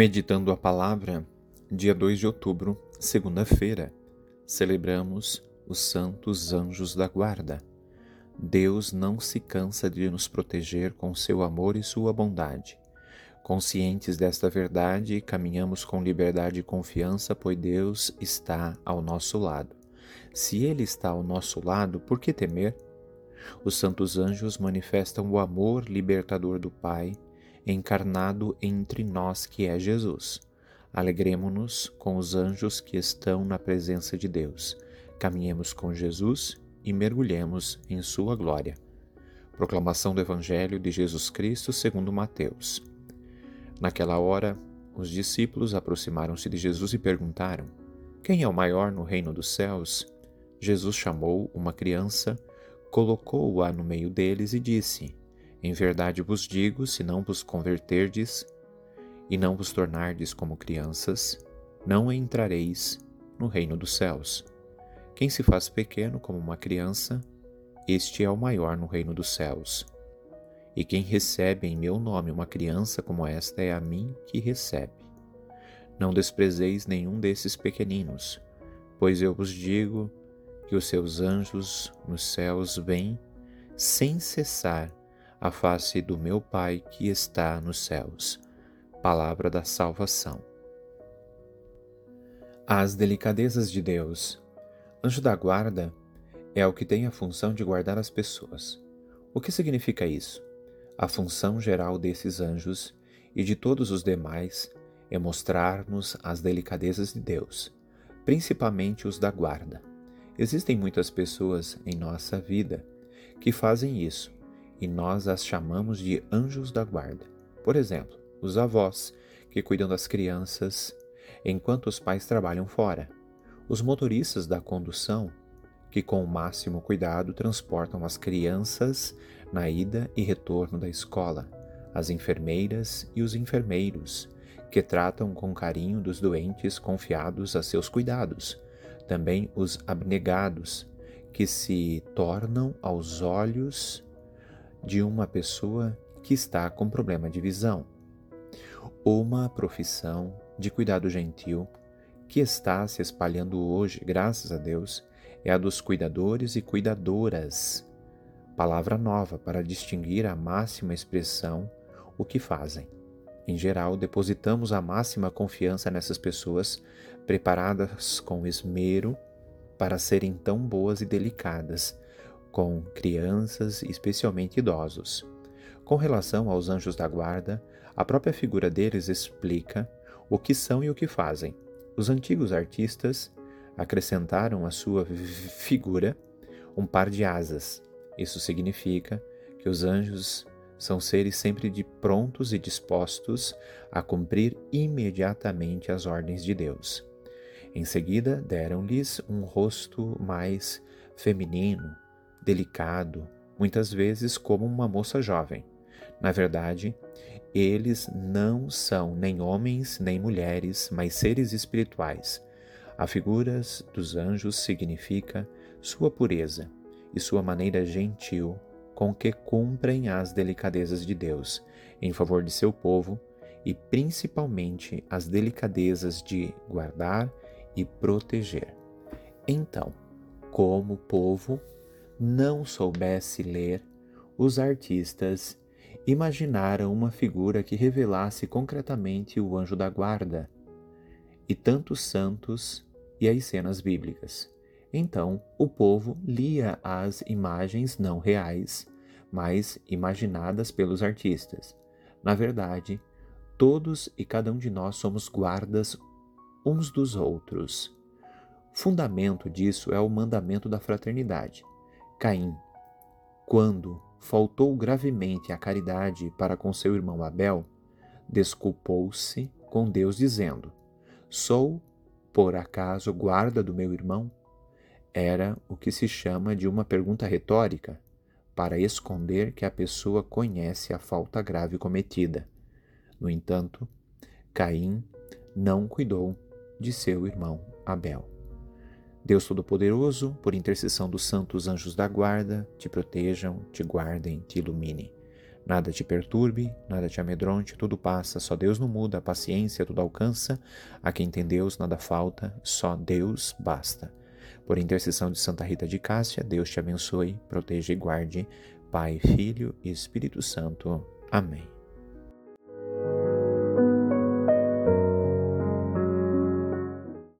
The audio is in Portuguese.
Meditando a palavra, dia 2 de outubro, segunda-feira, celebramos os santos anjos da guarda. Deus não se cansa de nos proteger com seu amor e sua bondade. Conscientes desta verdade, caminhamos com liberdade e confiança, pois Deus está ao nosso lado. Se Ele está ao nosso lado, por que temer? Os santos anjos manifestam o amor libertador do Pai, encarnado entre nós, que é Jesus. Alegremos-nos com os anjos que estão na presença de Deus. Caminhemos com Jesus e mergulhemos em sua glória. Proclamação do Evangelho de Jesus Cristo segundo Mateus. Naquela hora, os discípulos aproximaram-se de Jesus e perguntaram: Quem é o maior no reino dos céus? Jesus chamou uma criança colocou-a no meio deles e disse: Em verdade vos digo, se não vos converterdes e não vos tornardes como crianças, não entrareis no reino dos céus. Quem se faz pequeno como uma criança, este é o maior no reino dos céus. E quem recebe em meu nome uma criança como esta é a mim que recebe. Não desprezeis nenhum desses pequeninos, pois eu vos digo que os seus anjos nos céus veem sem cessar a face do meu Pai que está nos céus. Palavra da salvação. As delicadezas de Deus. Anjo da guarda é o que tem a função de guardar as pessoas. O que significa isso? A função geral desses anjos e de todos os demais é mostrar-nos as delicadezas de Deus, principalmente os da guarda. Existem muitas pessoas em nossa vida que fazem isso e nós as chamamos de anjos da guarda. Por exemplo, os avós que cuidam das crianças enquanto os pais trabalham fora, os motoristas da condução que, com o máximo cuidado, transportam as crianças na ida e retorno da escola, as enfermeiras e os enfermeiros que tratam com carinho dos doentes confiados a seus cuidados. Também os abnegados, que se tornam aos olhos de uma pessoa que está com problema de visão. Uma profissão de cuidado gentil que está se espalhando hoje, graças a Deus, é a dos cuidadores e cuidadoras. Palavra nova para distinguir a máxima expressão o que fazem. Em geral, depositamos a máxima confiança nessas pessoas preparadas com esmero para serem tão boas e delicadas com crianças especialmente idosos. Com relação aos anjos da guarda, a própria figura deles explica o que são e o que fazem. Os antigos artistas acrescentaram à sua figura um par de asas. Isso significa que os anjos são seres sempre de prontos e dispostos a cumprir imediatamente as ordens de Deus. Em seguida, deram-lhes um rosto mais feminino, delicado, muitas vezes como uma moça jovem. Na verdade, eles não são nem homens nem mulheres, mas seres espirituais. A figura dos anjos significa sua pureza e sua maneira gentil com que cumprem as delicadezas de Deus em favor de seu povo e principalmente as delicadezas de guardar e proteger. Então, como povo não soubesse ler, os artistas imaginaram uma figura que revelasse concretamente o anjo da guarda e tantos santos e as cenas bíblicas. Então o povo lia as imagens não reais, mas imaginadas pelos artistas. Na verdade, todos e cada um de nós somos guardas uns dos outros. Fundamento disso é o mandamento da fraternidade. Caim, quando faltou gravemente a caridade para com seu irmão Abel, desculpou-se com Deus, dizendo: Sou, por acaso, guarda do meu irmão? Era o que se chama de uma pergunta retórica, para esconder que a pessoa conhece a falta grave cometida. No entanto, Caim não cuidou de seu irmão Abel. Deus Todo-Poderoso, por intercessão dos santos anjos da guarda, te protejam, te guardem, te iluminem. Nada te perturbe, nada te amedronte, tudo passa, só Deus não muda, a paciência tudo alcança. A quem tem Deus nada falta, só Deus basta. Por intercessão de Santa Rita de Cássia, Deus te abençoe, proteja e guarde. Pai, Filho e Espírito Santo. Amém.